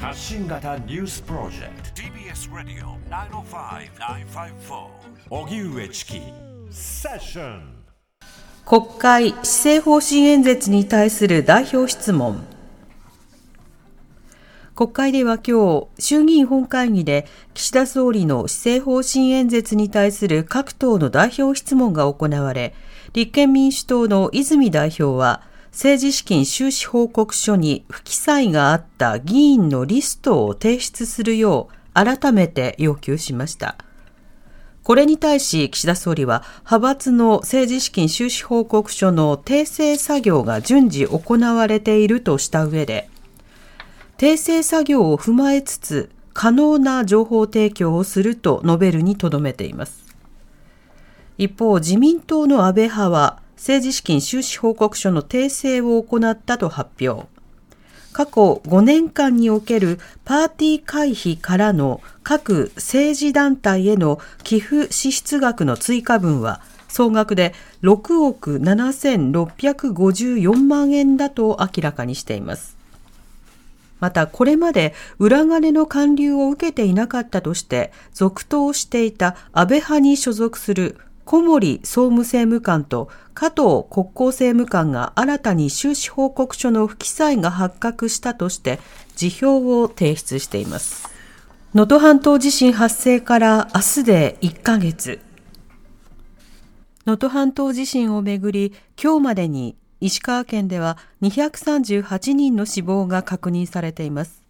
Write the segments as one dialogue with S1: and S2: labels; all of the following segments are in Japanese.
S1: 発信型ニュースプロジェクト。
S2: TBS ラディオ905-954
S1: おぎゅうえちきセッション
S3: 国会施政方針演説に対する代表質問。国会では今日、衆議院本会議で岸田総理の施政方針演説に対する各党の代表質問が行われ、立憲民主党の泉代表は、政治資金収支報告書に不記載があった議員のリストを提出するよう改めて要求しました。これに対し岸田総理は派閥の政治資金収支報告書の訂正作業が順次行われているとした上で、訂正作業を踏まえつつ可能な情報提供をすると述べるにとどめています。一方、自民党の安倍派は政治資金収支報告書の訂正を行ったと発表。過去5年間におけるパーティー会費からの各政治団体への寄付支出額の追加分は総額で6億7654万円だと明らかにしています。また、これまで裏金の還流を受けていなかったとして、続投していた安倍派に所属する小森総務政務官と加藤国交政務官が新たに収支報告書の不記載が発覚したとして辞表を提出しています。能登半島地震発生から明日で1ヶ月。能登半島地震をめぐり、今日までに石川県では238人の死亡が確認されています。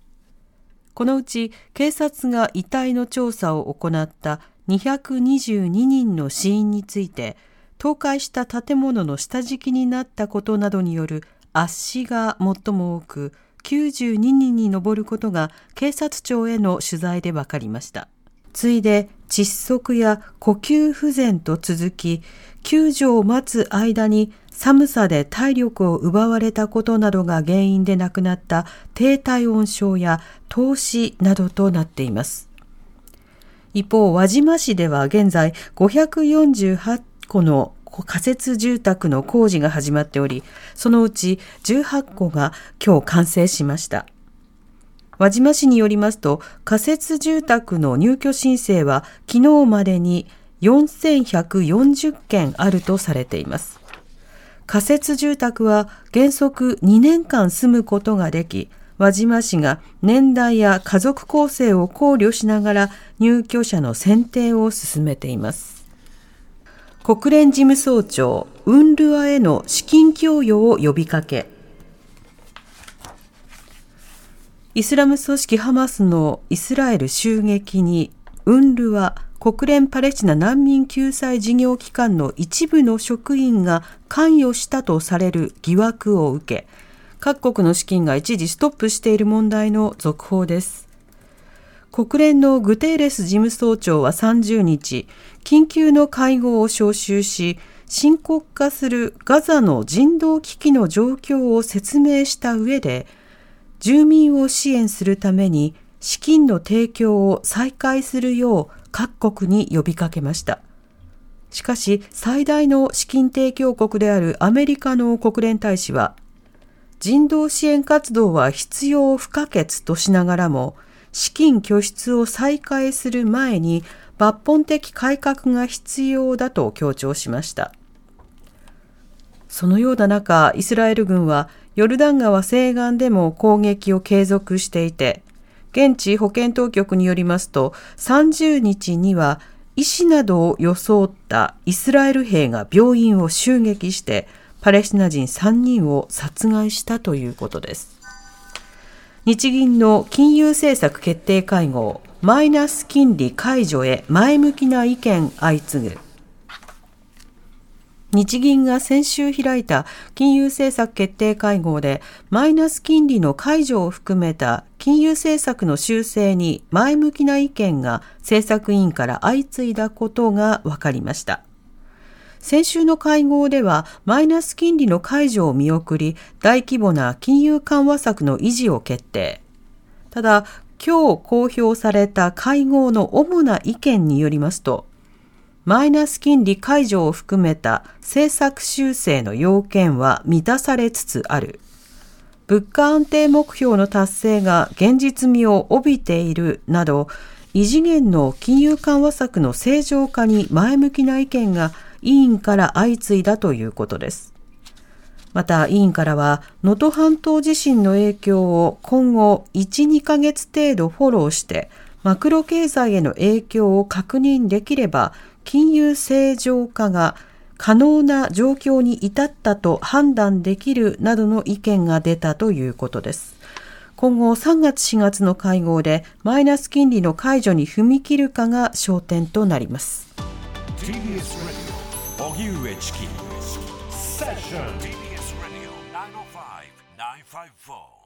S3: このうち警察が遺体の調査を行った222人の死因について、倒壊した建物の下敷きになったことなどによる圧死が最も多く、92人に上ることが警察庁への取材で分かりました。次いで窒息や呼吸不全と続き、救助を待つ間に寒さで体力を奪われたことなどが原因で亡くなった低体温症や凍死などとなっています。一方、輪島市では現在548戸の仮設住宅の工事が始まっており、そのうち18戸が今日完成しました。輪島市によりますと、仮設住宅の入居申請は昨日までに4140件あるとされています。仮設住宅は原則2年間住むことができ、輪島市が年代や家族構成を考慮しながら入居者の選定を進めています。国連事務総長、ウンルアへの資金供与を呼びかけ、イスラム組織ハマスのイスラエル襲撃に、ウンルア国連パレスチナ難民救済事業機関の一部の職員が関与したとされる疑惑を受け、各国の資金が一時ストップしている問題の続報です。国連のグテーレス事務総長は30日、緊急の会合を招集し、深刻化するガザの人道危機の状況を説明した上で、住民を支援するために資金の提供を再開するよう各国に呼びかけました。しかし、最大の資金提供国であるアメリカの国連大使は、人道支援活動は必要不可欠としながらも、資金拠出を再開する前に抜本的改革が必要だと強調しました。そのような中、イスラエル軍はヨルダン川西岸でも攻撃を継続していて、現地保健当局によりますと、30日には医師などを装ったイスラエル兵が病院を襲撃して、パレスチナ人3人を殺害したということです。日銀の金融政策決定会合、マイナス金利解除へ前向きな意見相次ぐ。日銀が先週開いた金融政策決定会合でマイナス金利の解除を含めた金融政策の修正に前向きな意見が政策委員から相次いだことが分かりました。先週の会合ではマイナス金利の解除を見送り、大規模な金融緩和策の維持を決定。ただ、今日公表された会合の主な意見によりますと、マイナス金利解除を含めた政策修正の要件は満たされつつある。物価安定目標の達成が現実味を帯びているなど、異次元の金融緩和策の正常化に前向きな意見が委員から相次いだということです。また委員からは、能登半島地震の影響を今後1、2ヶ月程度フォローして、マクロ経済への影響を確認できれば、金融正常化が可能な状況に至ったと判断できるなどの意見が出たということです。今後3月4月の会合でマイナス金利の解除に踏み切るかが焦点となります。荻上チキセッション TBS Radio 905-954